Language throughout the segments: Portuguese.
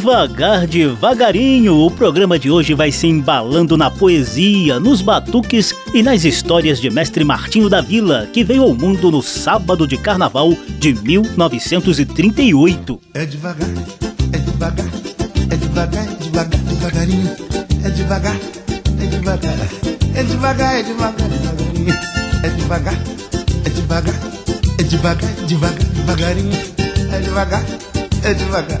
Devagar, devagarinho, o programa de hoje vai se embalando na poesia, nos batuques e nas histórias de Mestre Martinho da Vila, que veio ao mundo no sábado de carnaval de 1938. É devagar, é devagar, é devagar, é devagar, devagarinho. É devagar, é devagar, é devagar, é devagar, devagarinho. É devagar, é devagar, é devagar, devagar, devagarinho. É devagar, é devagar.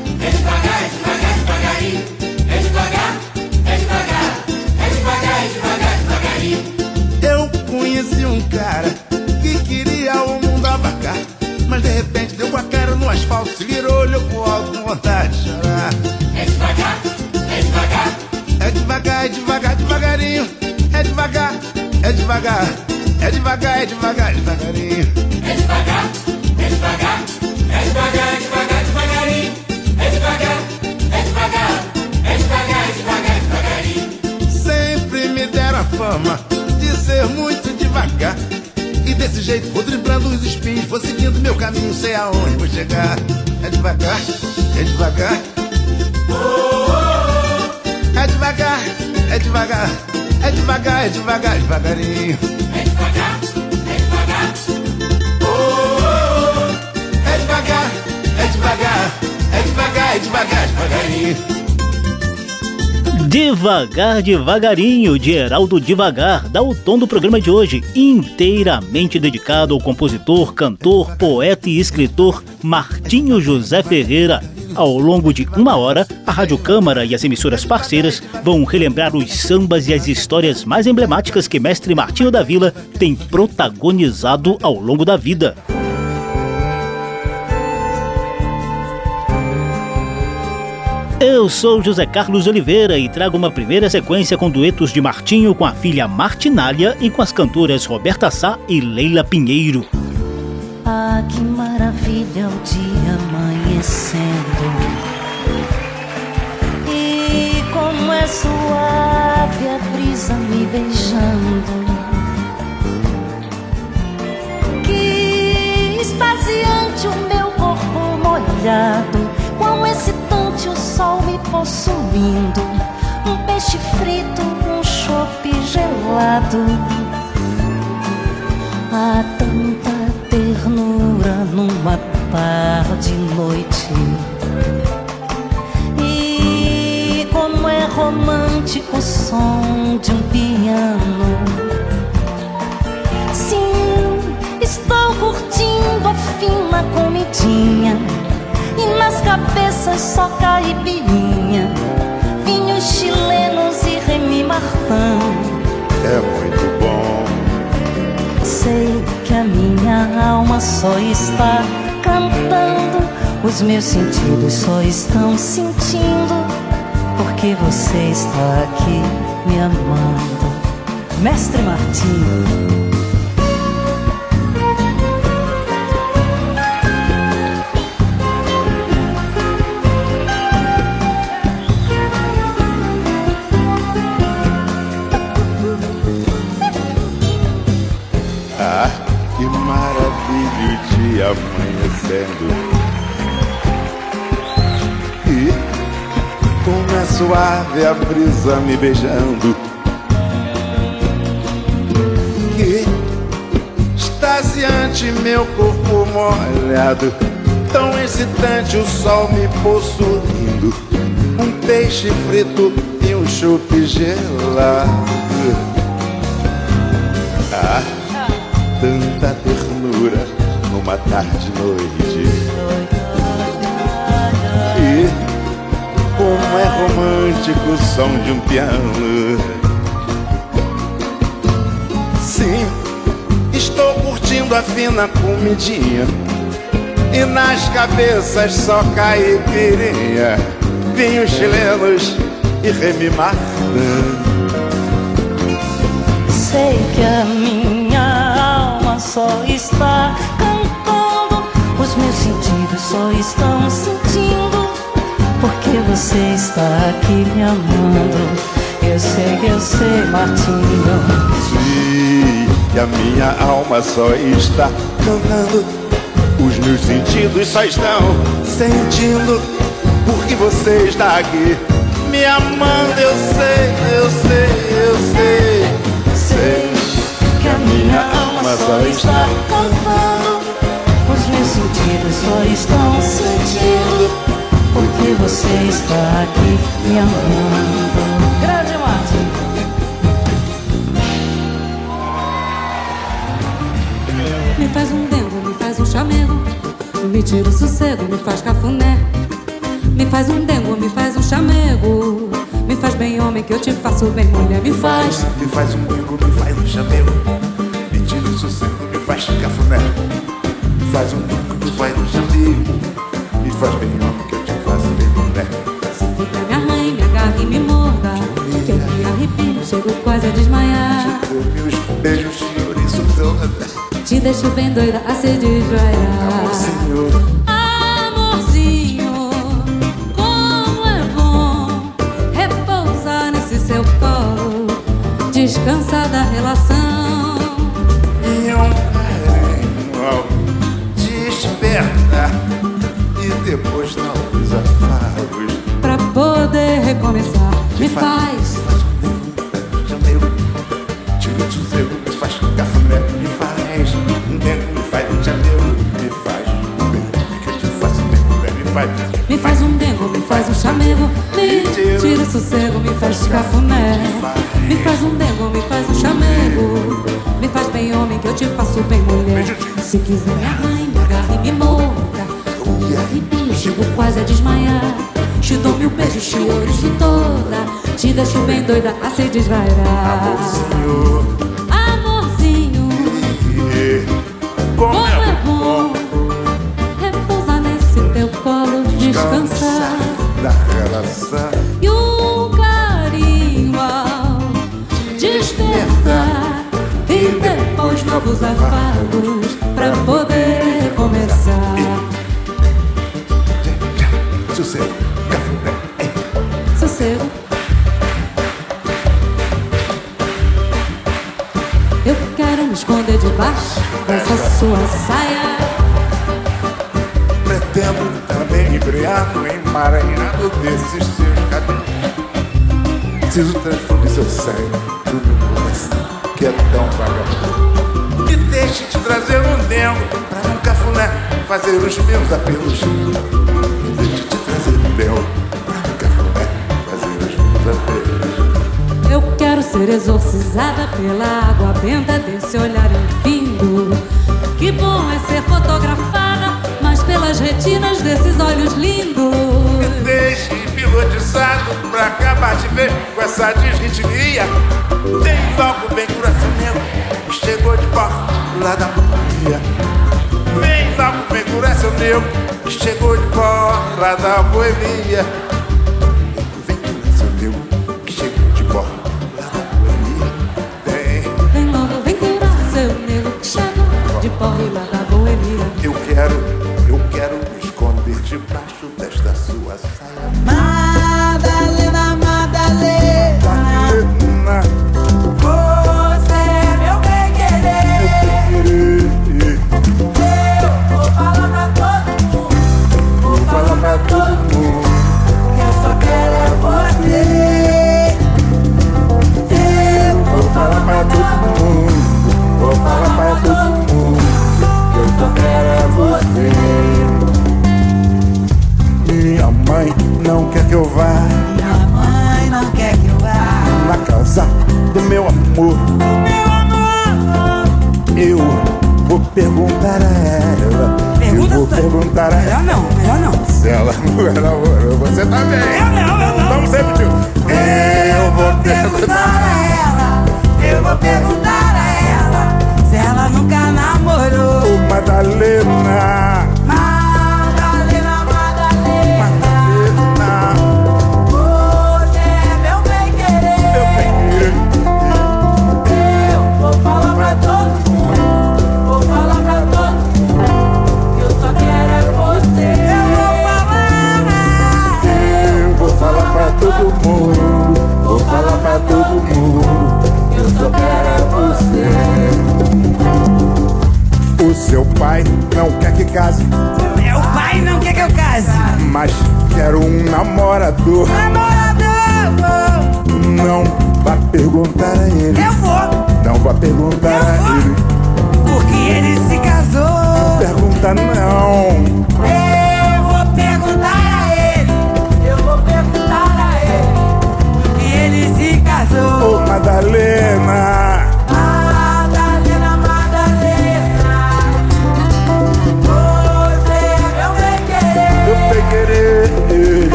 asfalto, se virou, olhou pro alto com vontade de chorar. É devagar, é devagar, É devagar, é devagar, devagarinho. É devagar, é devagar. É devagar, é devagar, devagarinho. é devagar, é devagar, é devagar, é devagar, devagarinho. É devagar, é devagar, é devagar, é devagar, devagarinho. Sempre me deram a fama de ser muito devagar. E desse jeito vou driblando os espinhos, vou seguindo meu caminho, sei aonde vou chegar. É devagar, é devagar. É devagar, é devagar. É devagar, é devagar, devagarinho. É devagar, é devagar, É devagar, é devagar. É devagar, é devagar, devagarinho. Devagar, devagarinho, de Heraldo Devagar, dá o tom do programa de hoje, inteiramente dedicado ao compositor, cantor, poeta e escritor Martinho José Ferreira. Ao longo de uma hora, a Rádio Câmara e as emissoras parceiras vão relembrar os sambas e as histórias mais emblemáticas que Mestre Martinho da Vila tem protagonizado ao longo da vida. Eu sou José Carlos Oliveira e trago uma primeira sequência com duetos de Martinho com a filha Martinália e com as cantoras Roberta Sá e Leila Pinheiro. Ah, que maravilha o dia amanhecendo. E como é suave a brisa me beijando. Que extasiante o meu corpo molhado. O sol me possuindo. Um peixe frito, um chope gelado. Há tanta ternura numa tarde e noite. E como é romântico o som de um piano. Sim, estou curtindo a fina comidinha. Cabeças só caipirinha. Vinhos chilenos e Remy Martin. É muito bom. Sei que a minha alma só está cantando, os meus sentidos só estão sentindo, porque você está aqui me amando. Mestre Martinho. E como é suave a brisa me beijando. Que extasiante meu corpo molhado. Tão excitante o sol me possuindo. Um peixe frito e um chope gelado. Ah, tanta ternura numa tarde e noite. E romântico som de um piano. Sim, estou curtindo a fina comidinha. E nas cabeças só caipirinha, vinhos chilenos e Remy Martin. Sei que a minha alma só está meus sentidos só estão sentindo, porque você está aqui me amando. Eu sei, eu sei, Martinho. Sim, que a minha alma só está cantando, os meus sentidos só estão sentindo, porque você está aqui me amando. Eu sei, eu sei, eu sei. Sei que a minha alma só está cantando, meus sentidos só estão sentindo, porque você está aqui me amando. Grande Martin. Me faz um dengo, me faz um chamego. Me tira o sossego, me faz cafuné. Me faz um dengo, me faz um chamego. Me faz bem homem que eu te faço bem mulher Me faz. Me faz um bico, me faz um chamego. Me tira o sossego, me faz cafuné faz um bico, me faz um chamego Me faz bem homem que eu te faço bem mulher. Puta, me arranhe, me agarre e me morda Que eu me arrepio, chego quase a desmaiar. Meus beijos te ouriço toda Te deixo bem doida a se desvaiar Amor, senhor. Amorzinho, como é bom repousar nesse seu colo, descansar da relação. Despertar E depois novos afagos Pra poder recomeçar, me faz? Chamego, tira o sossego, me faz cafuné Me faz. Um tempo, me faz um chamego Me faz um bem que eu te faço bem mulher Me faz. Me faz um dengo, me faz um chamego. Me tira. o sossego, me faz cafuné. Me faz um dengo, me faz um chamego Me faz bem homem que eu te faço bem mulher. Se quiser me arranhe, me agarre e me morda me arrepio, chego quase a desmaiar. Te dou mil beijos, te ouriço toda. Te deixo bem doida a se desvairar. Amorzinho, como como é é bom Repousar nesse teu colo, descansar. da relação novos afagos pra poder começar. Sossego, cafuné Sossego. Eu quero me esconder debaixo dessa sua saia. Pretendo também embriado, emaranhado desses seus cabelos Preciso transfundir seu sangue pro meu coração que é tão vagabundo deixe te trazer um dengo pra um cafuné fazer os meus apelos deixe te trazer um dengo pra um cafuné fazer os meus apelos Eu quero ser exorcizada pela água benta desse olhar infindo. Que bom é ser fotografada, mas pelas retinas desses olhos lindos. Me deixe hipnotizado pra acabar de ver com essa desritmia. Vem logo, vem coração meu, chegou de porta lá da boemia. Vem logo, vem coração meu, que chegou de porta lá da boemia.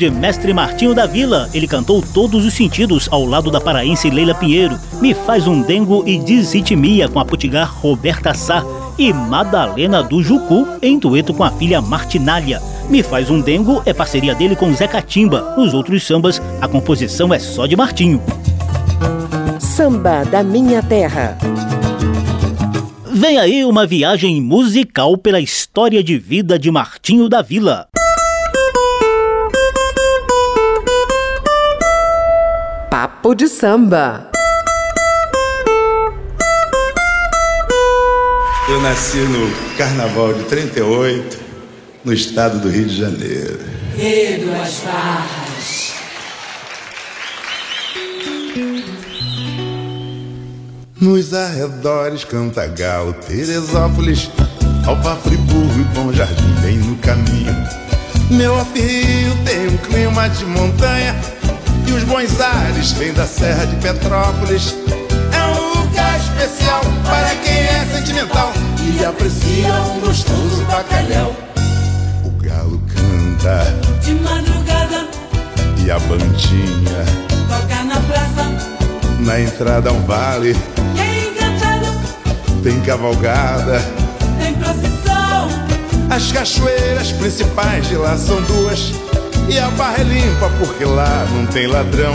De Mestre Martinho da Vila. Ele cantou todos os sentidos ao lado da paraense Leila Pinheiro. Me faz um dengo e desitmia com a putigar Roberta Sá. E Madalena do Jucu em dueto com a filha Martinália. Me faz um dengo é parceria dele com Zé Catimba. Nos outros sambas, a composição é só de Martinho. Samba da Minha Terra. Vem aí uma viagem musical pela história de vida de Martinho da Vila. Papo de samba. Eu nasci no Carnaval de 38, no estado do Rio de Janeiro. Nos arredores Cantagalo, Teresópolis, Alfa Friburgo e Bom Jardim, bem no caminho. Meu Rio tem um clima de montanha e os bons ares vêm da Serra de Petrópolis. É um lugar especial para quem é sentimental e aprecia um gostoso bacalhau. O galo canta De madrugada, e a bandinha toca na praça. na entrada um vale é encantado, tem cavalgada. tem procissão. As cachoeiras principais de lá são duas E a barra é limpa porque lá não tem ladrão.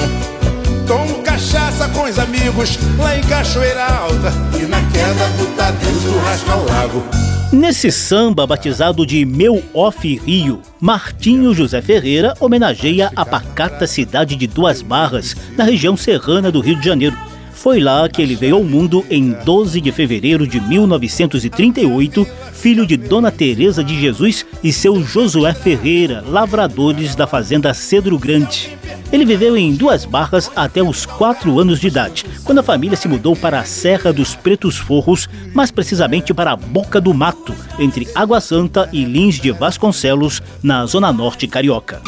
Tomo cachaça com os amigos lá em Cachoeira Alta. E na queda do Tadeu churrasco ao lago. Nesse samba batizado de Meu Off Rio, Martinho José Ferreira homenageia a pacata cidade de Duas Barras, na região serrana do Rio de Janeiro. Foi lá que ele veio ao mundo em 12 de fevereiro de 1938, filho de Dona Teresa de Jesus e seu Josué Ferreira, lavradores da fazenda Cedro Grande. Ele viveu em Duas Barras até os 4 anos de idade, quando a família se mudou para a Serra dos Pretos Forros, mais precisamente para a Boca do Mato, entre Água Santa e Lins de Vasconcelos, na zona norte carioca.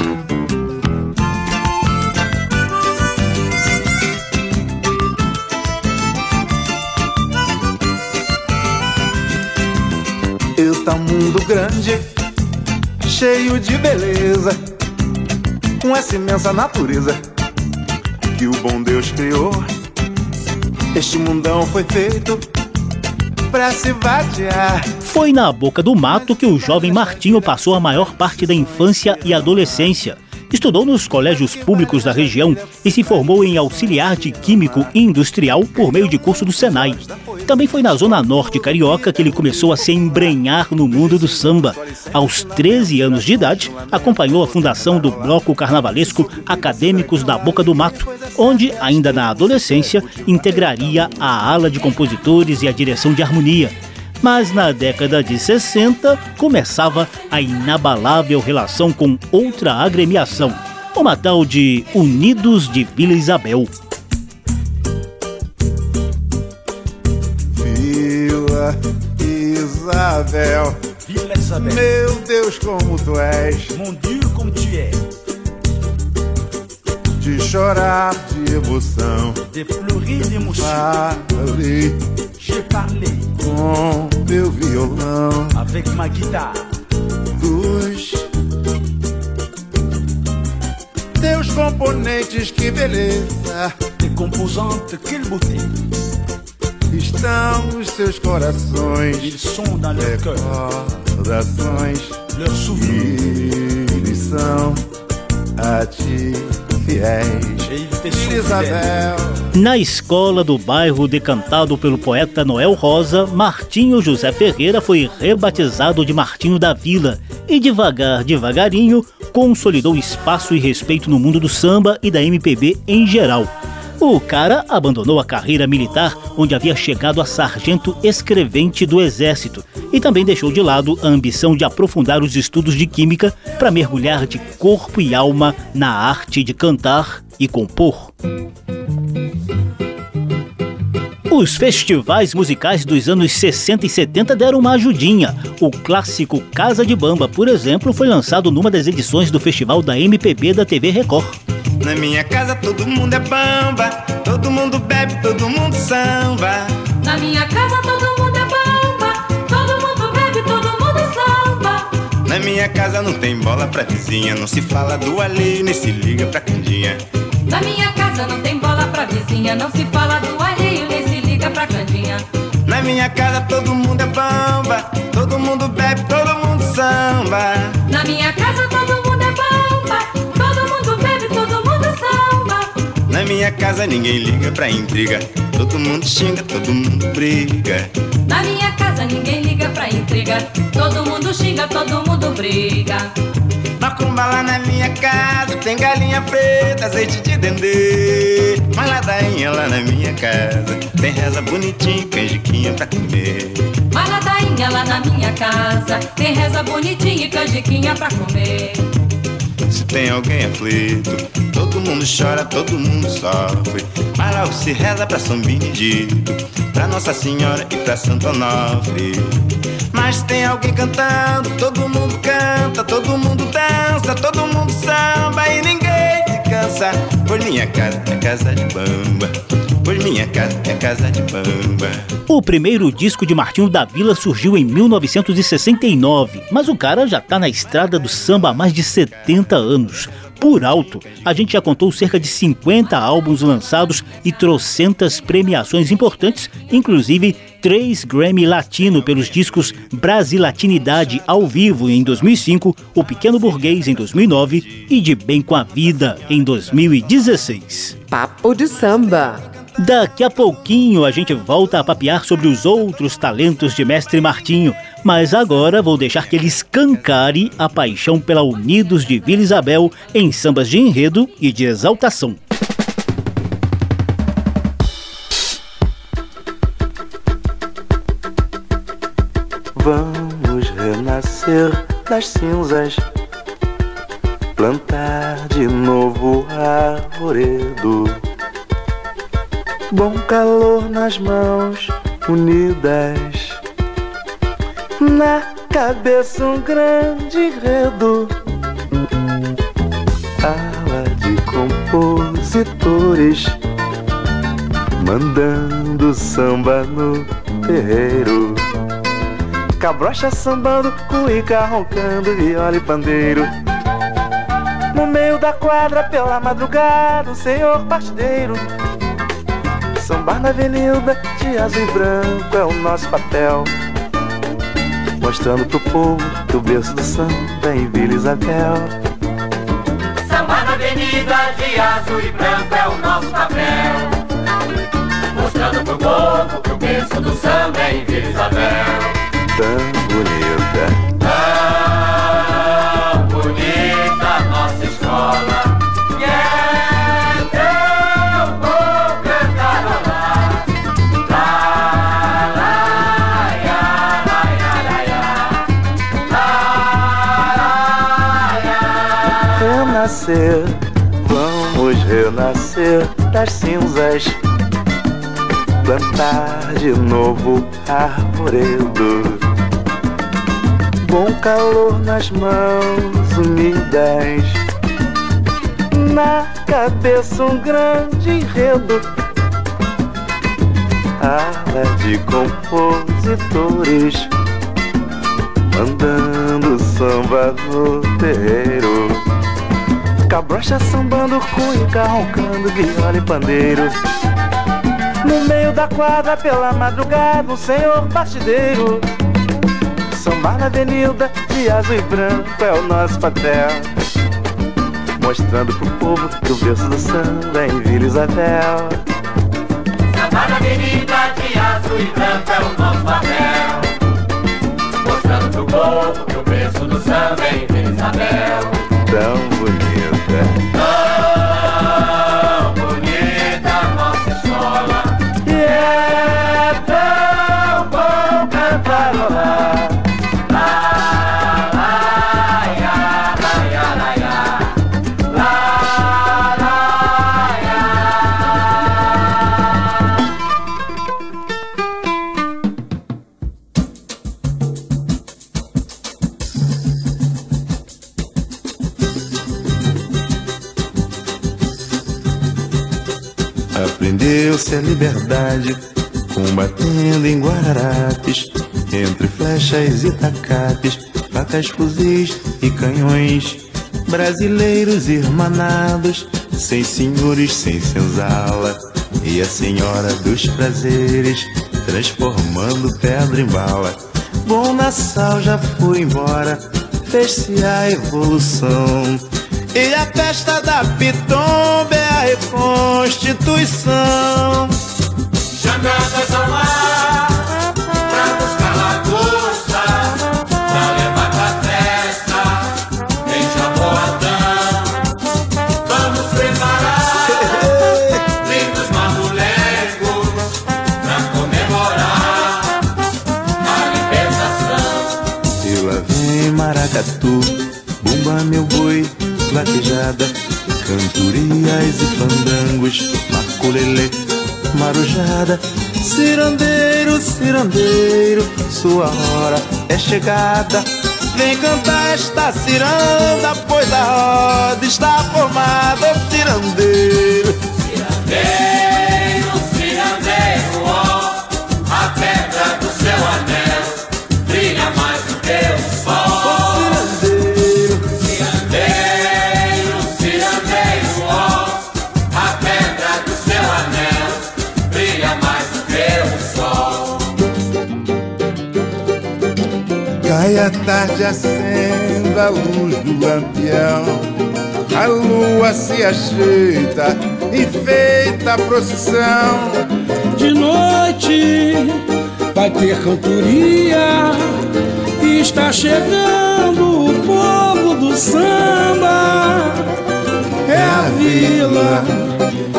Mundo grande, cheio de beleza, com essa imensa natureza que o bom Deus criou. Este mundão foi feito pra se vadiar. Foi na boca do mato que o jovem Martinho passou a maior parte da infância e adolescência. Estudou nos colégios públicos da região e se formou em auxiliar de químico industrial por meio de curso do Senai. Também foi na zona norte carioca que ele começou a se embrenhar no mundo do samba. Aos 13 anos de idade, acompanhou a fundação do bloco carnavalesco Acadêmicos da Boca do Mato, onde, ainda na adolescência, integraria a ala de compositores e a direção de harmonia. Mas na década de 60 começava a inabalável relação com outra agremiação, uma tal de Unidos de Vila Isabel. Vila Isabel, Vila Isabel, meu Deus, como tu és. mon Dieu, comme tu es. De chorar de emoção, De pleurer d'émotion, falei parlé com meu violão avec ma guitare. dos teus componentes, que beleza. Tes composantes, quelle beauté. Estão os seus corações, Ils sont dans leur cœur, recordações. leurs souvenirs. Eles são a ti fiéis. Isabel, Na escola do bairro decantado pelo poeta Noel Rosa, Martinho José Ferreira foi rebatizado de Martinho da Vila e devagar, devagarinho, consolidou espaço e respeito no mundo do samba e da MPB em geral. O cara abandonou a carreira militar, onde havia chegado a sargento escrevente do Exército, e também deixou de lado a ambição de aprofundar os estudos de química para mergulhar de corpo e alma na arte de cantar e compor. Os festivais musicais dos anos 60 e 70 deram uma ajudinha. O clássico Casa de Bamba, por exemplo, foi lançado numa das edições do festival da MPB da TV Record. Na minha casa todo mundo é bamba, todo mundo bebe, todo mundo samba. Na minha casa todo mundo é bamba, todo mundo bebe, todo mundo samba. Na minha casa não tem bola pra vizinha, não se fala do alheio, nem se liga pra candinha. Na minha casa não tem bola pra vizinha, não se fala do alheio, nem se liga pra candinha. Na minha casa todo mundo é bamba, todo mundo bebe, todo mundo samba. Na minha casa todo mundo é bamba, todo mundo bebe, todo mundo samba. Na minha casa ninguém liga pra intriga, todo mundo xinga, todo mundo briga. Na minha casa ninguém liga pra intriga, todo mundo xinga, todo mundo briga. Macumba lá na minha casa tem galinha preta, azeite de dendê. Mas ladainha lá na minha casa tem reza bonitinha, canjiquinha pra comer. Mas ladainha lá na minha casa tem reza bonitinha e canjiquinha pra comer. Se tem alguém aflito, todo mundo chora, todo mundo sofre. Mas logo se reza pra São Benedito, pra Nossa Senhora e pra Santo Onofre. Mas tem alguém cantando, todo mundo canta, todo mundo dança, todo mundo samba e ninguém se cansa. Por minha casa é casa de bamba, por minha casa é casa de bamba. O primeiro disco de Martinho da Vila surgiu em 1969, mas o cara já tá na estrada do samba há mais de 70 anos. Por alto, a gente já contou cerca de 50 álbuns lançados e trocentas premiações importantes, inclusive três Grammy Latino pelos discos Brasilatinidade ao vivo em 2005, O Pequeno Burguês em 2009 e De Bem com a Vida em 2016. Papo de samba. Daqui a pouquinho a gente volta a papear sobre os outros talentos de Mestre Martinho, mas agora vou deixar que ele escancare a paixão pela Unidos de Vila Isabel em sambas de enredo e de exaltação. Renascer das cinzas, plantar de novo arvoredo. Bom calor nas mãos unidas, na cabeça um grande enredo. Ala de compositores, mandando samba no terreiro. Cabrocha sambando, cuíca roncando, viola e pandeiro. No meio da quadra, pela madrugada, o senhor partideiro Sambar na avenida de azul e branco é o nosso papel. Mostrando pro povo o berço do samba é em Vila Isabel. Samba na avenida de azul e branco é o nosso papel. Mostrando pro povo que o berço do samba é em Vila Isabel. Tão bonita. Tão bonita nossa escola. E é tão bom cantarolar. Lá, lá, ia, lá, ia, lá, ia. Lá, lá, ia. Renascer, vamos renascer das cinzas. Plantar de novo arvoredo. Bom calor nas mãos unidas. Na cabeça um grande enredo. Ala de compositores. Mandando samba no terreiro. Cabrocha sambando, cuica roncando, viola e pandeiro. No meio da quadra, pela madrugada, um senhor batideiro. Sambar na avenida, de azul e branco é o nosso papel. Mostrando pro povo que o berço do samba é em Vila Isabel. Samba na avenida de azul e branco é o nosso papel. Mostrando pro povo que o berço do samba é em Vila Isabel. Tão bonita. Flechas e tacapes, facas, fuzis e canhões. Brasileiros irmanados, sem senhores, sem senzala, e a senhora dos prazeres, transformando pedra em bala. Bom Nassau já foi embora, fez-se a evolução. E a festa da Pitomba é a reconstituição. Jangadas ao mar, vaquejada, cantorias e fandangos, maculelê, marujada, cirandeiro, cirandeiro, sua hora é chegada. Vem cantar esta ciranda, pois a roda está formada. Cirandeiro, tarde, acenda a luz do lampião. A lua se ajeita, enfeita a procissão. De noite vai ter cantoria e está chegando o povo do samba. É a vila,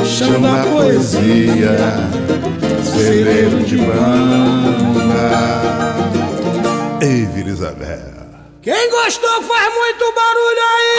chama a poesia, celeiro de banda. Isabel. Quem gostou faz muito barulho aí!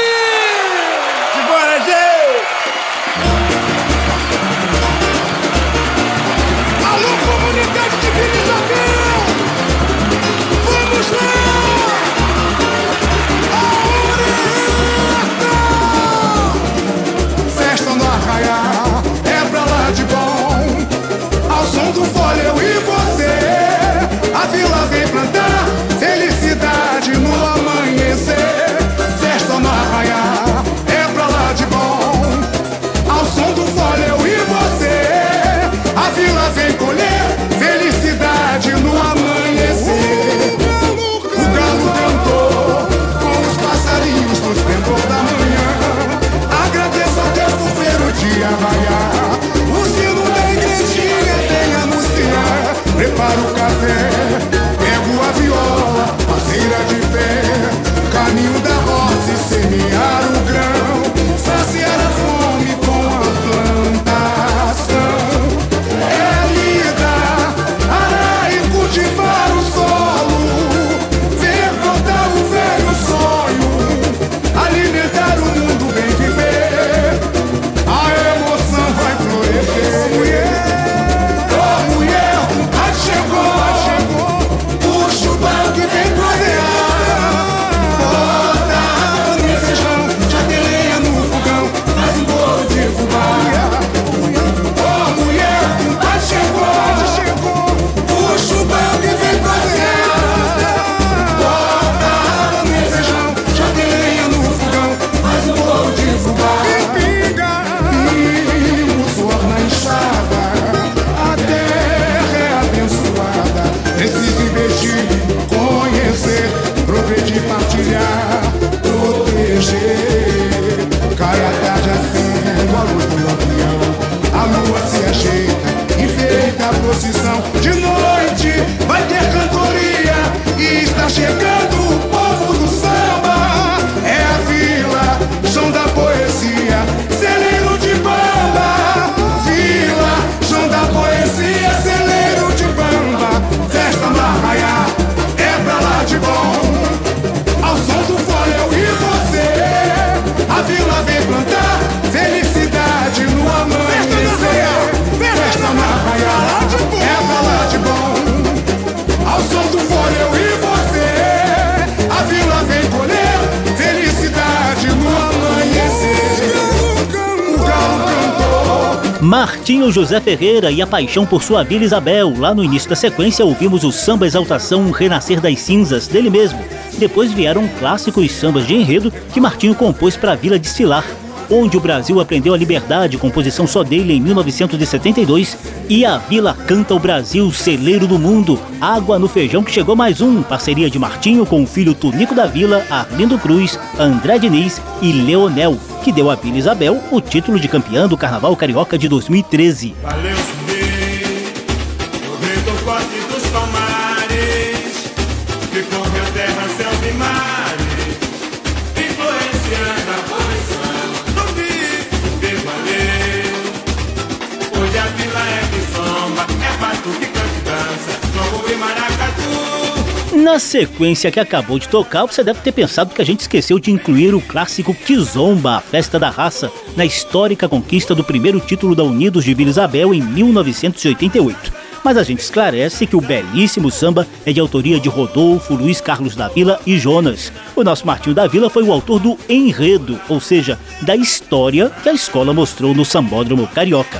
Martinho José Ferreira e a paixão por sua Vila Isabel. Lá no início da sequência ouvimos o samba exaltação Renascer das Cinzas dele mesmo. Depois vieram clássicos sambas de enredo que Martinho compôs para a Vila desfilar. Onde o Brasil aprendeu a liberdade, composição só dele em 1972, e a Vila Canta o Brasil, celeiro do mundo, Água no Feijão que chegou mais um, parceria de Martinho com o filho Tunico da Vila, Arlindo Cruz, André Diniz e Leonel, que deu à Vila Isabel o título de campeã do Carnaval Carioca de 2013. Valeu Na sequência que acabou de tocar, você deve ter pensado que a gente esqueceu de incluir o clássico Kizomba, a festa da raça, na histórica conquista do primeiro título da Unidos de Vila Isabel em 1988. Mas a gente esclarece que o belíssimo samba é de autoria de Rodolfo, Luiz Carlos da Vila e Jonas. O nosso Martinho da Vila foi o autor do enredo, ou seja, da história que a escola mostrou no Sambódromo Carioca.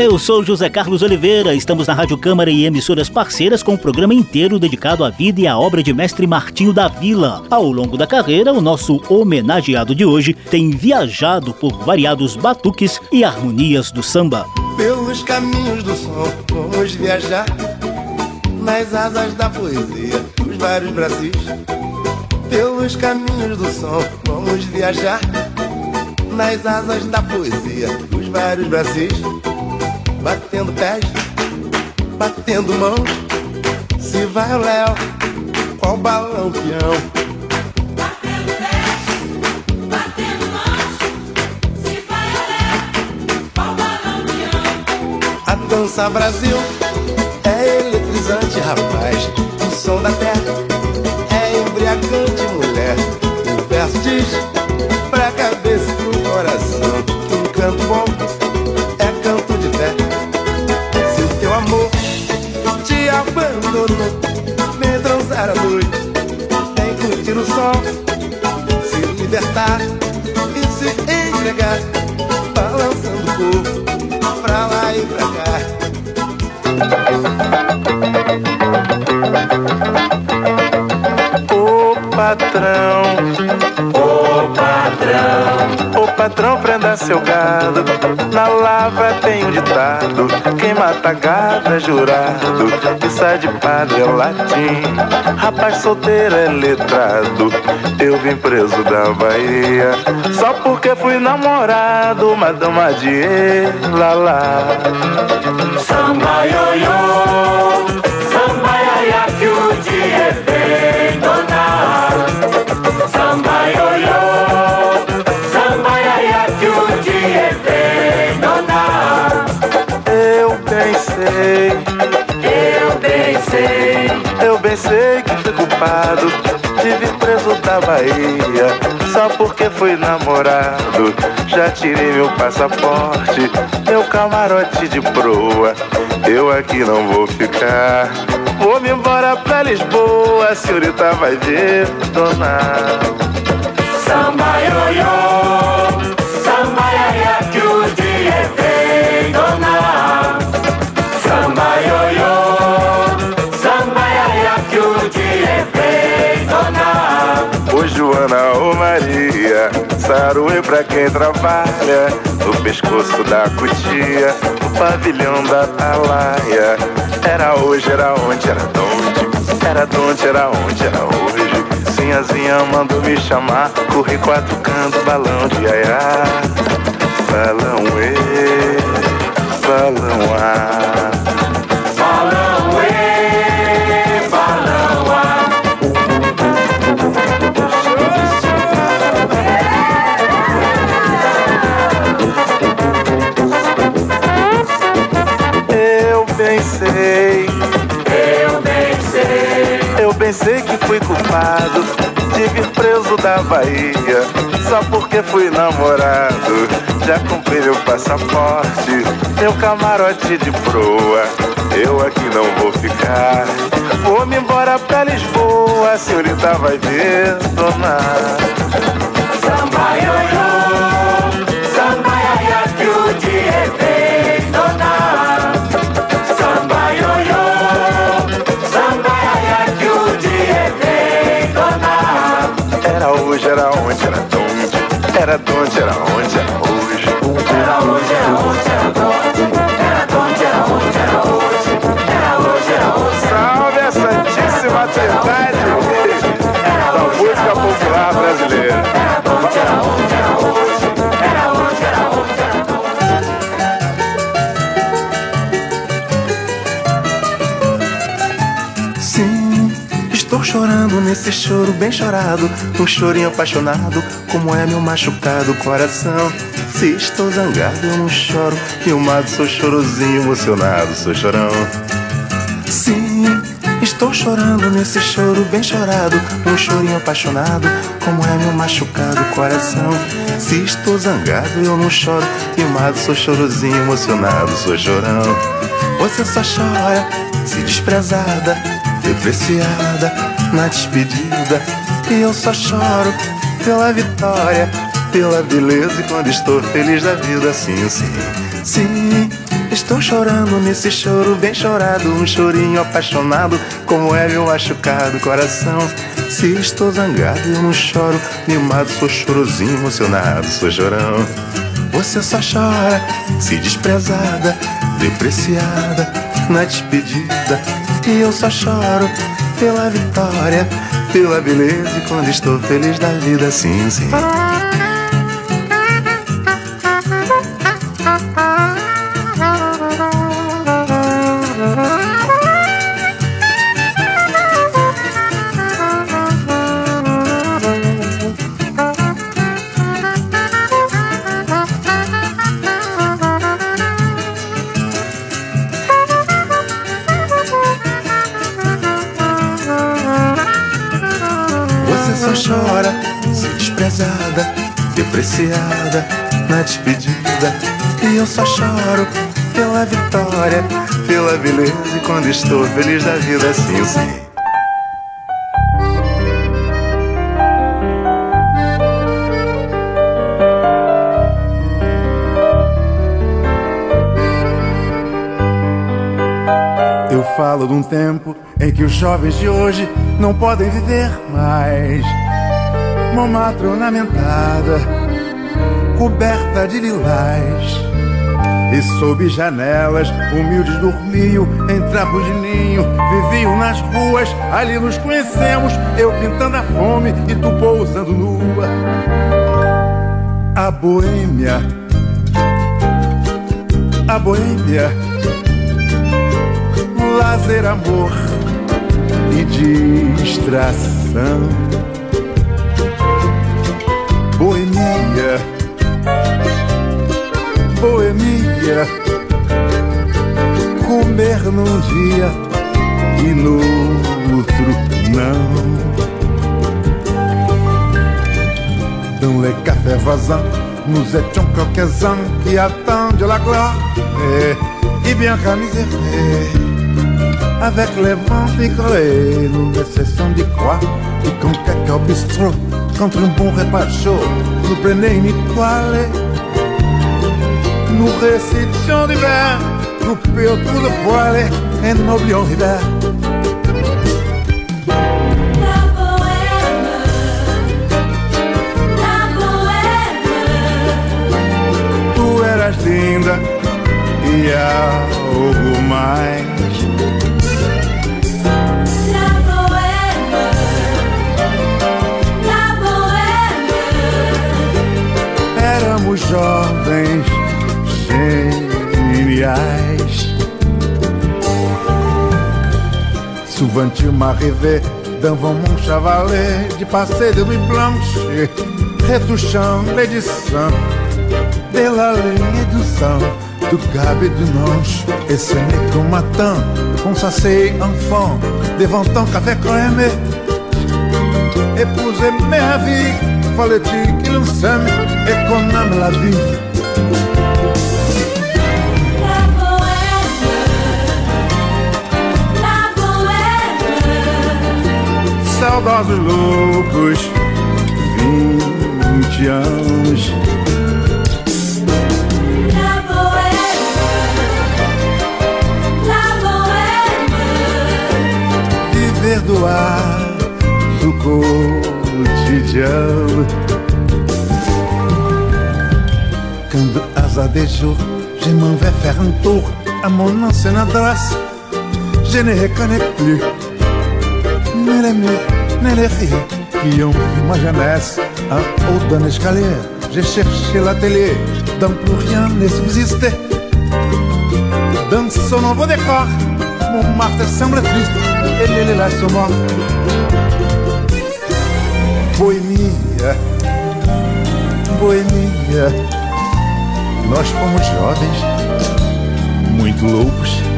Eu sou José Carlos Oliveira, estamos na Rádio Câmara e emissoras parceiras com o programa inteiro dedicado à vida e à obra de mestre Martinho da Vila. Ao longo da carreira, o nosso homenageado de hoje tem viajado por variados batuques e harmonias do samba. Pelos caminhos do som, vamos viajar nas asas da poesia, os vários Brasis. Pelos caminhos do som, vamos viajar nas asas da poesia, os vários Brasis. Batendo pés, batendo mãos. Se vai o Léo, qual balão peão? Batendo pés, batendo mãos. Se vai olhar, qual balão peão? A dança Brasil é eletrizante, rapaz. O som da terra é embriagante, mulher. O verso diz pra cabeça e pro coração um canto bom a noite. Tem que curtir o sol, se libertar e se entregar, balançando o corpo pra lá e pra cá. Ô patrão, ô patrão, ô patrão, prenda seu gado. Na lavra tem um ditado: quem mata gado é jurado. Sai de padre é latim. Rapaz solteiro é letrado. Eu vim preso da Bahia só porque fui namorado, madama de lá. Samba ioiô, samba da Bahia só porque fui namorado. Já tirei meu passaporte, meu camarote de proa. Eu aqui não vou ficar. Vou me embora pra Lisboa, a senhorita vai ver, dona. samba ioiô, Maria, saruê pra quem trabalha, no pescoço da cutia, no pavilhão da atalaia. Era hoje, era onde, era donde, era donde, era onde, era hoje. Sinhazinha mandou me chamar, corri quatro cantos, balão de aiá. Balão e, balão a. sei, que fui culpado de vir preso da Bahia só porque fui namorado. Já comprei meu passaporte, meu camarote de proa. Eu aqui não vou ficar. Vou me embora pra Lisboa, a senhorita vai ver, choro bem chorado, um chorinho apaixonado, como é meu machucado coração. Se estou zangado, eu não choro, filmado, sou chorosinho, emocionado, sou chorão. Sim, estou chorando nesse choro bem chorado, um chorinho apaixonado, como é meu machucado coração. Se estou zangado, eu não choro, filmado, sou chorosinho, emocionado, sou chorão. Você só chora, se desprezada, depreciada, na despedida. E eu só choro pela vitória, pela beleza e quando estou feliz da vida, sim, sim, sim. Estou chorando nesse choro bem chorado, um chorinho apaixonado, como é meu machucado coração. Se estou zangado, eu não choro, mimado, sou chorosinho, emocionado, sou chorão. Você só chora, se desprezada, depreciada, na despedida. E eu só choro pela vitória, pela beleza e quando estou feliz da vida, sim, sim. despedida E eu só choro pela vitória Pela beleza e quando estou feliz da vida Sim, eu Eu falo de um tempo em que os jovens de hoje não podem viver mais. Uma ornamentada, coberta de lilás. E sob janelas, humildes dormiam em trapos de ninho. Viviam nas ruas, ali nos conhecemos. Eu pintando a fome e tu pousando nua. A boêmia, a boêmia, lazer, amor e distração. Boemia, comer num dia e no outro não. Dans les cafés voisins, nous étions quelques-uns qui attendent la gloire et, et bien misère. Avec les vents picolés, nous ne cessons d'y croire. Et quand quelqu'un bistrot, contre un bon repas chaud, nous prenait une étoile. Nous récitions d'hiver, nous payons tout le poil et n'oublions l'hiver. Tu eras linda e algo mais. Éramos jovens geniais. Souvent tu m'arrivais devant mon chavalet de passer de nuit blanche, retouchant l'édition de la ligne du sang, du gabe et du manche. Et ce n'est qu'au matin qu'on s'asseye enfant devant ton café crémé. Épouser ma vie, fallait-il qu'il s'aime et qu'on aime la vie. Saudosos loucos, vinte anos. Viver do ar do cotidiano. Quand hasard des jours, je m'en vais faire un tour à mon ancienne adresse. Je ne reconnais plus ni les murs, filles qui ont vu ma jeunesse. En haut d'un escalier, j'ai cherché l'atelier dont plus rien ne subsistait. Dans son nouveau décor, mon marteau semble triste et les lilas sont morts. Boemia, boemia, nós fomos jovens, muito loucos.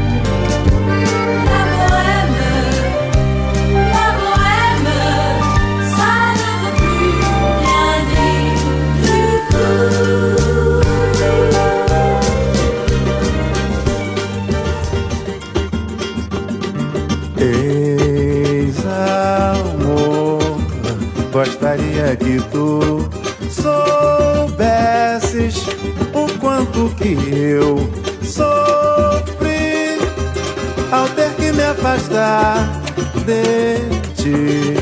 Tu soubesses o quanto que eu sofri ao ter que me afastar de ti.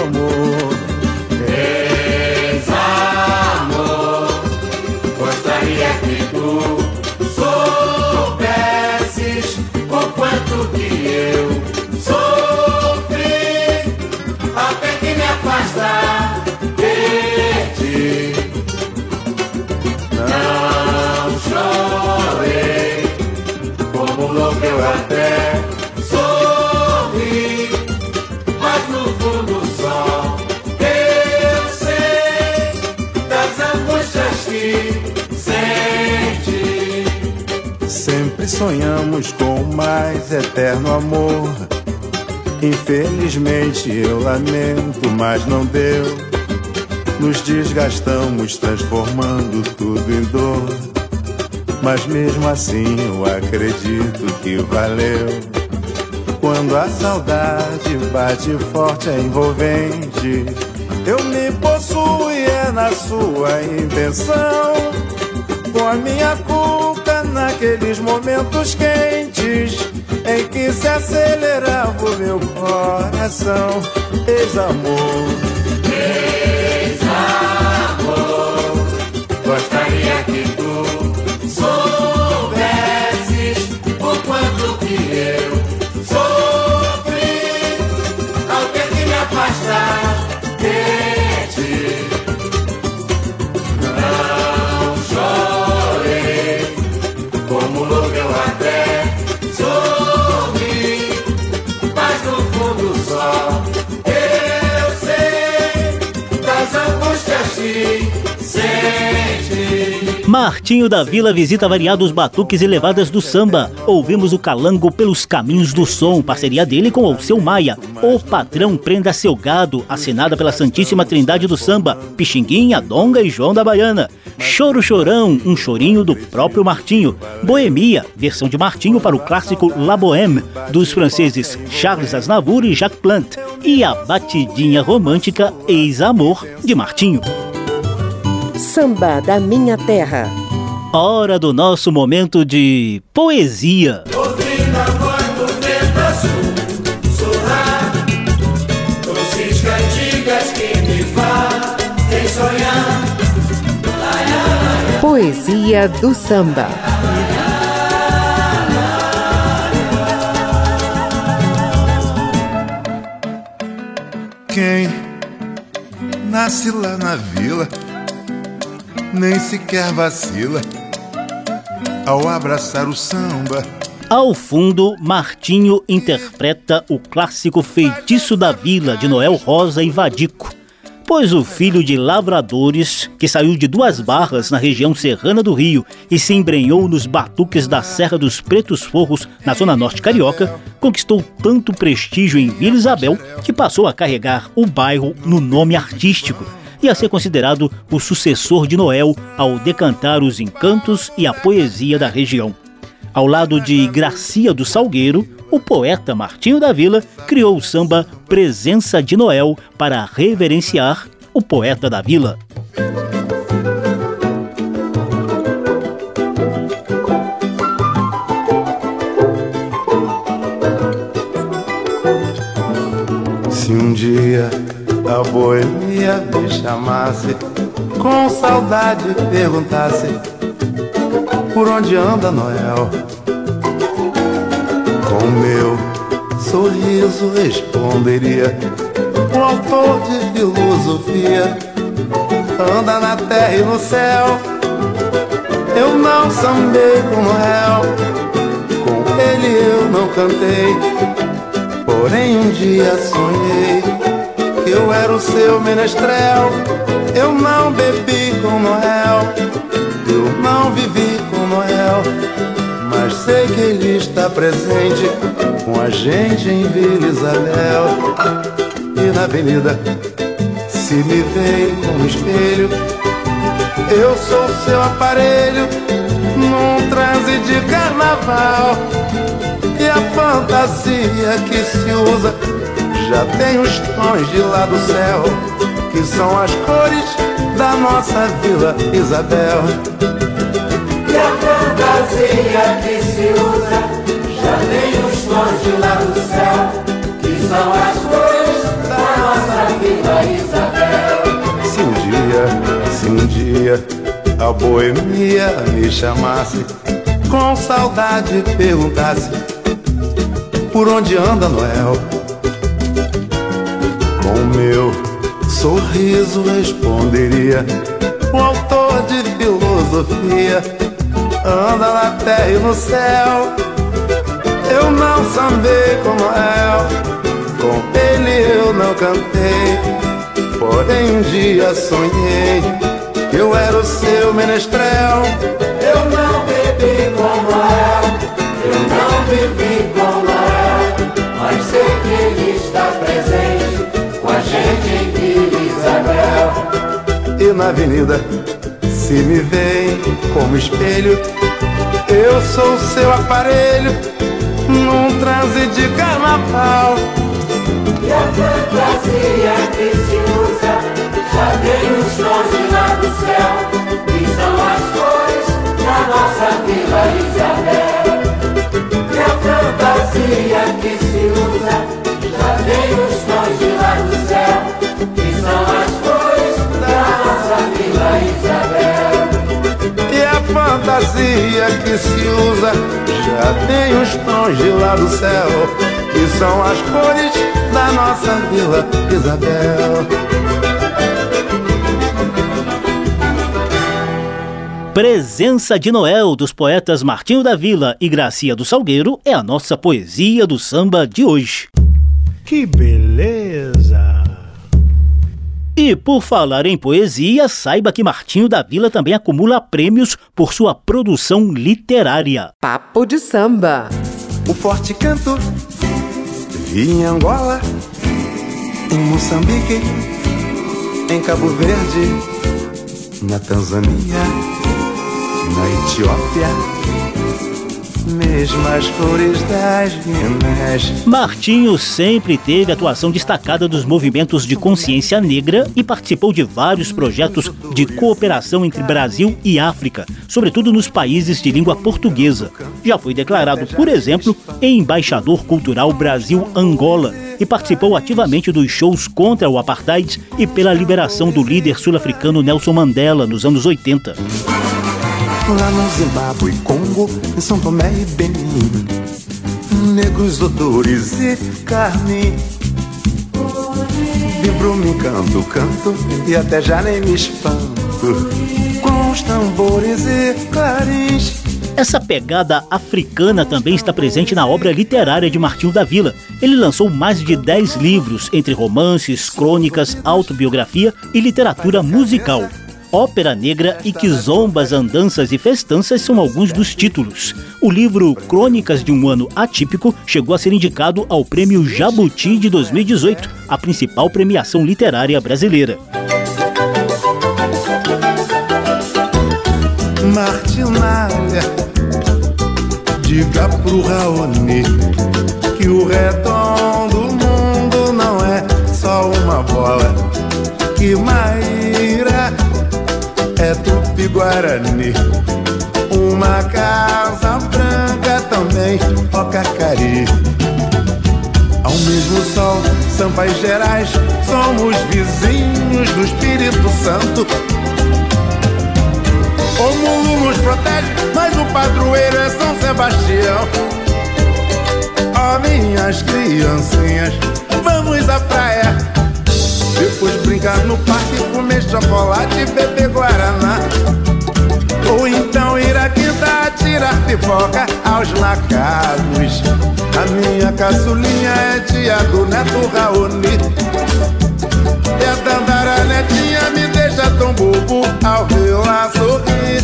Ex-amor. Sonhamos com o mais eterno amor. Infelizmente eu lamento, mas não deu. Nos desgastamos, transformando tudo em dor. Mas mesmo assim eu acredito que valeu. Quando a saudade bate forte, é envolvente. Eu me possuo e é na sua intenção. Com a minha cuca naqueles momentos quentes em que se acelerava o meu coração. Ex-amor, Martinho da Vila visita variados batuques e levadas do samba. Ouvimos o Calango pelos Caminhos do Som, parceria dele com Alceu Maia. O Patrão Prenda Seu Gado, assinada pela Santíssima Trindade do Samba, Pixinguinha, Donga e João da Baiana. Choro Chorão, um chorinho do próprio Martinho. Boemia, versão de Martinho para o clássico La Bohème, dos franceses Charles Aznavour e Jacques Plant. E a batidinha romântica Ex-Amor, de Martinho. Samba da Minha Terra. Hora do nosso momento de poesia. Poesia do samba. quem nasce lá na vila nem sequer vacila ao abraçar o samba. Ao fundo, Martinho interpreta o clássico Feitiço da Vila de Noel Rosa e Vadico. Pois o filho de lavradores, que saiu de duas barras na região serrana do Rio e se embrenhou nos batuques da Serra dos Pretos Forros, na zona norte carioca, conquistou tanto prestígio em Vila Isabel que passou a carregar o bairro no nome artístico e a ser considerado o sucessor de Noel ao decantar os encantos e a poesia da região. Ao lado de Gracia do Salgueiro, o poeta Martinho da Vila criou o samba Presença de Noel para reverenciar o poeta da vila. Se um dia a boemia me chamasse, com saudade perguntasse por onde anda Noel. Com meu sorriso responderia: o autor de filosofia anda na terra e no céu. Eu não sambei com Noel, com ele eu não cantei. Porém um dia sonhei eu era o seu menestrel. Eu não bebi com Noel, eu não vivi com Noel, mas sei que ele está presente com a gente em Vila Isabel e na avenida. Se me veem como espelho, eu sou seu aparelho num transe de carnaval. E a fantasia que se usa já tem os tons de lá do céu, que são as cores da nossa Vila Isabel. E a fantasia que se usa já tem os tons de lá do céu, que são as cores da nossa Vila Isabel. Se um dia, se um dia a boemia me chamasse, com saudade perguntasse por onde anda Noel. Meu sorriso responderia, o autor de filosofia anda na terra e no céu. Eu não sambei com Noel, com ele eu não cantei. Porém um dia sonhei que eu era o seu menestrel. Eu não bebi com Noel, eu não vivi com Noel, mas sei que ele está presente gente em Isabel. E na avenida, se me veem como espelho, Eu sou seu aparelho num transe de carnaval. E a fantasia que se usa já tem os tons de lá do céu, que são as cores da nossa Vila Isabel. E a fantasia que se fantasia que se usa já tem os tons de lá do céu, que são as cores da nossa Vila Isabel. Presença de Noel dos poetas Martinho da Vila e Gracia do Salgueiro é a nossa poesia do samba de hoje. Que beleza! E por falar em poesia, saiba que Martinho da Vila também acumula prêmios por sua produção literária. Papo de samba. O forte canto vi em Angola, em Moçambique, em Cabo Verde, na Tanzânia, na Etiópia, mesmas cores das minas. Martinho sempre teve atuação destacada dos movimentos de consciência negra e participou de vários projetos de cooperação entre Brasil e África, sobretudo nos países de língua portuguesa. Já foi declarado, por exemplo, embaixador cultural Brasil-Angola e participou ativamente dos shows contra o apartheid e pela liberação do líder sul-africano Nelson Mandela nos anos 80. Lá no Zimbábue, Congo, em São Tomé e Benin Negros odores e carne Vibro, me encanto, canto e até já nem me espanto Com os tambores e clarins Essa pegada africana também está presente na obra literária de Martinho da Vila. Ele lançou mais de 10 livros, entre romances, crônicas, autobiografia e literatura musical. Ópera Negra e Quizombas, Andanças e Festanças são alguns dos títulos. O livro Crônicas de um Ano Atípico chegou a ser indicado ao Prêmio Jabuti de 2018, a principal premiação literária brasileira. Martinália, diga pro Raoni que o redondo mundo não é só uma bola. Que Maíra é tupi-guarani, uma casa branca também, ó. Ao mesmo sol, Sampas Gerais, somos vizinhos do Espírito Santo. O mundo nos protege, mas o padroeiro é São Sebastião. Ó minhas criancinhas, vamos à praia. Depois brincar no parque, comer chocolate e beber guaraná. Ou então ir à quinta atirar pipoca aos macacos. A minha caçulinha é tia do neto Raoni. E a me deixa tão bobo ao vê-la sorrir.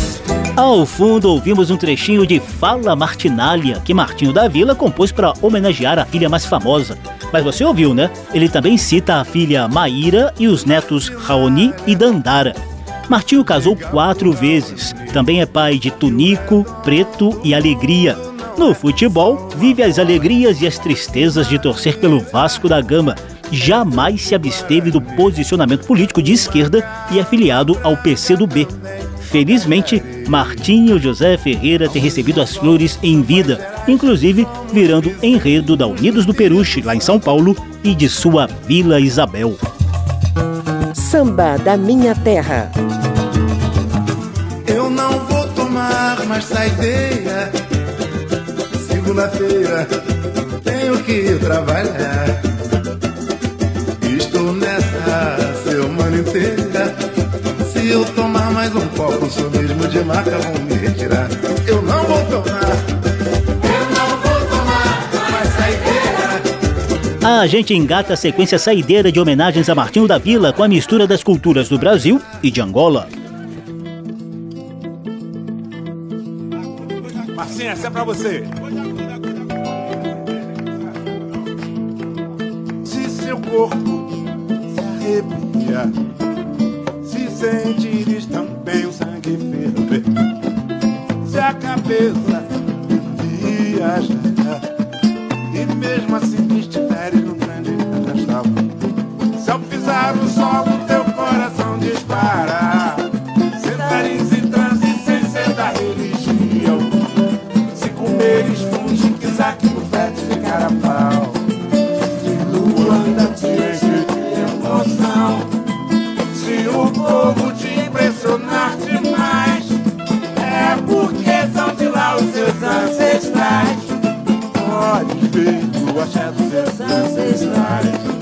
Ao fundo, ouvimos um trechinho de Fala Martinália, que Martinho da Vila compôs para homenagear a filha mais famosa. Mas você ouviu, né? Ele também cita a filha Maíra e os netos Raoni e Dandara. Martinho casou quatro vezes. Também é pai de Tunico, Preto e Alegria. No futebol, vive as alegrias e as tristezas de torcer pelo Vasco da Gama. Jamais se absteve do posicionamento político de esquerda e é filiado ao PCdoB. Felizmente, Martinho José Ferreira tem recebido as flores em vida, inclusive virando enredo da Unidos do Peruche, lá em São Paulo, e de sua Vila Isabel. Samba da minha terra. Eu não vou tomar mais saideira. Segunda-feira tenho que trabalhar. Estou nessa semana inteira. Se eu tomar mais um copo, sou mesmo de marca, vão me retirar. Eu não vou tomar. Eu não vou tomar mais saideira. A gente engata a sequência saideira de homenagens a Martinho da Vila com a mistura das culturas do Brasil e de Angola. Marcinha, essa é pra você. Se seu corpo se arrepia, se sentires também o sangue ferver, se a cabeça viajar. E mesmo assim estiveres no grande arrastão. Se ao pisar o solo, chapter 5, 5, 6,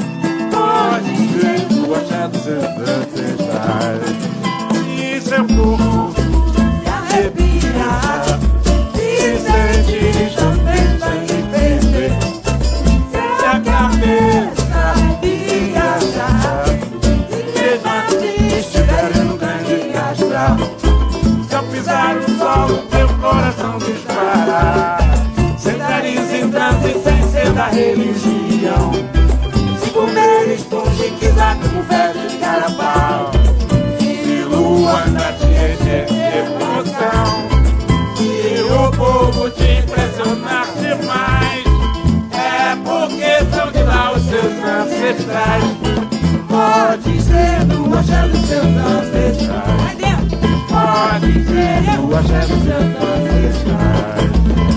da religião. Se comeres funge quiser como festa de carapau. Se lua te encher de emoção. Se o povo te impressionar demais, é porque são de lá os seus ancestrais. Pode ser do axé dos seus ancestrais. Pode ser do axé dos seus ancestrais.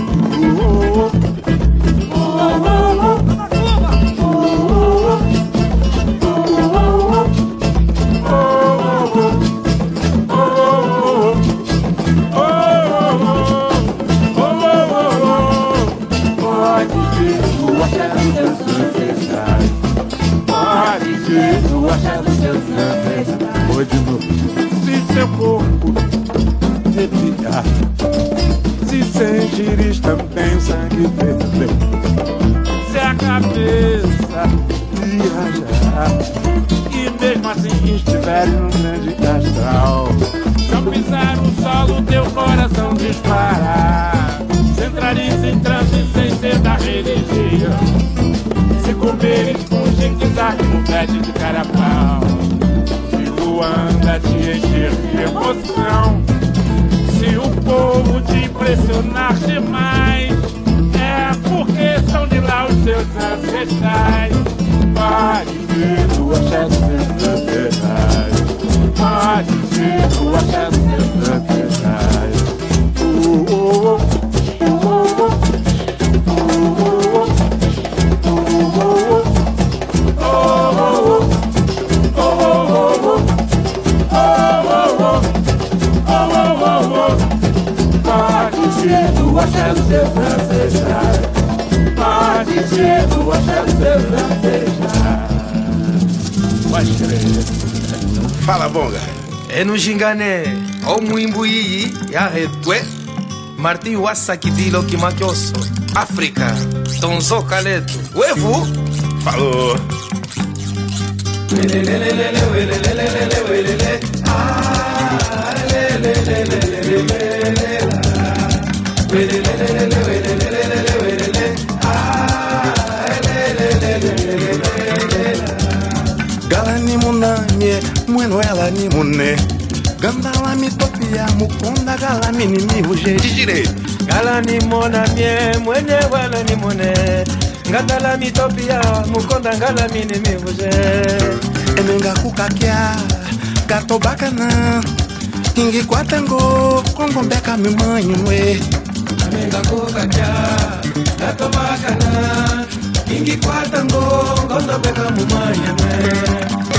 Arrepiar, se sentires também sangue ferver, se a cabeça viajar, e mesmo assim estiveres num grande astral, se pisar o solo teu coração disparar, se entrares em transe sem ser da religião, se comeres funge que no pede de carapau, se Luanda te encher de emoção se o povo te impressionar demais, é porque são de lá os seus ancestrais. Pare ver tuas chances ancestrais. Pare ver tuas chances ancestrais. Oh, oh. mostrando é seus ancestrais. Padre é Diego o seus ancestrais. Vai crer. Fala, bonga. É no Xingané, o Muimbuí e a Retué. Martim Wasakidilo Kimakioso, África, Tonzo Caleto, Uevu. Falou. Ah, Gala ni munanye mwenuela ni mune. Gandala mitopia mukonda gala mini mihuje. Digire Gala ni monamie mwenewela ni mune. Gandala mitopia mukonda gala mini mihuje. Emenga kukakia gato bacana Kingi kwatango kongombeka mimanho e ngako katya natomakana ingikwata ngo ngondobeka mumanyame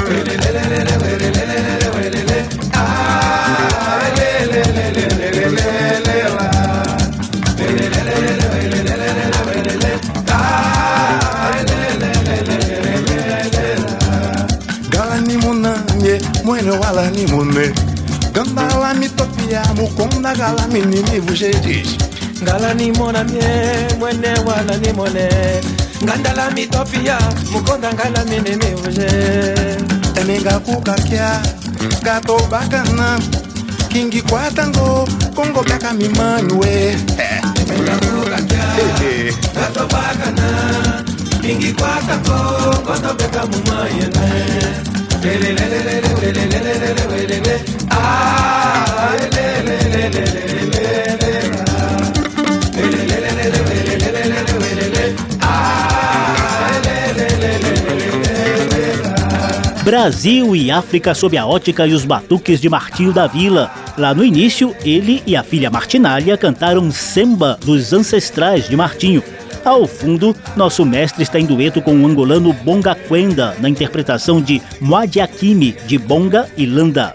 welelelelele welelelele welele alelelelelelelewa welelelelele welelelele welele galani munanye mwene walani mune gandala mitopia mukonda gala minini vujedishe ngala nimona mie mwene wala nimone ngandala mitopia mukonda ngala mene miuje enengakukakya ngatobakana kingikwatangoo kongo kaka mimanyi we Ah, lele, lele, lele, lele. Brasil e África sob a ótica e os batuques de Martinho da Vila. Lá no início, ele e a filha Martinália cantaram Semba dos Ancestrais de Martinho. Ao fundo, nosso mestre está em dueto com o angolano Bonga Quenda, na interpretação de Mwadi Akimi, de Bonga e Landa.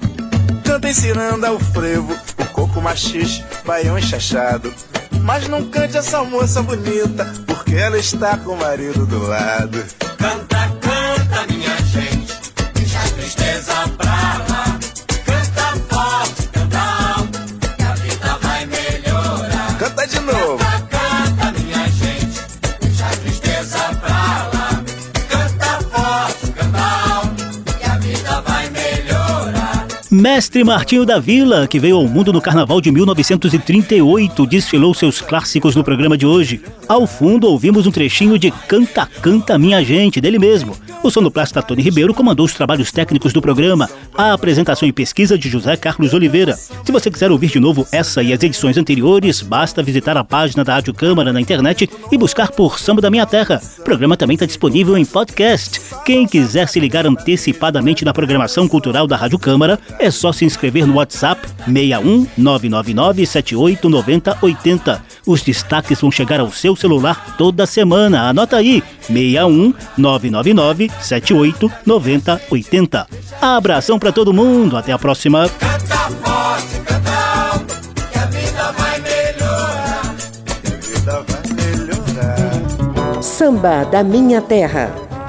Cantem ciranda, o frevo, o coco machixe, baião enxachado. Mas não cante essa moça bonita, porque ela está com o marido do lado. Mestre Martinho da Vila, que veio ao mundo no carnaval de 1938, desfilou seus clássicos no programa de hoje. Ao fundo, ouvimos um trechinho de Canta, Canta Minha Gente, dele mesmo. O sonoplasta Tony Ribeiro comandou os trabalhos técnicos do programa, a apresentação e pesquisa de José Carlos Oliveira. Se você quiser ouvir de novo essa e as edições anteriores, basta visitar a página da Rádio Câmara na internet e buscar por Samba da Minha Terra. O programa também está disponível em podcast. Quem quiser se ligar antecipadamente na programação cultural da Rádio Câmara, é só se inscrever no WhatsApp 61 999 78 90 80. Os destaques vão chegar ao seu celular toda semana. Anota aí: 61 999 78 90 80. Abração para todo mundo. Até a próxima. Samba da Minha Terra.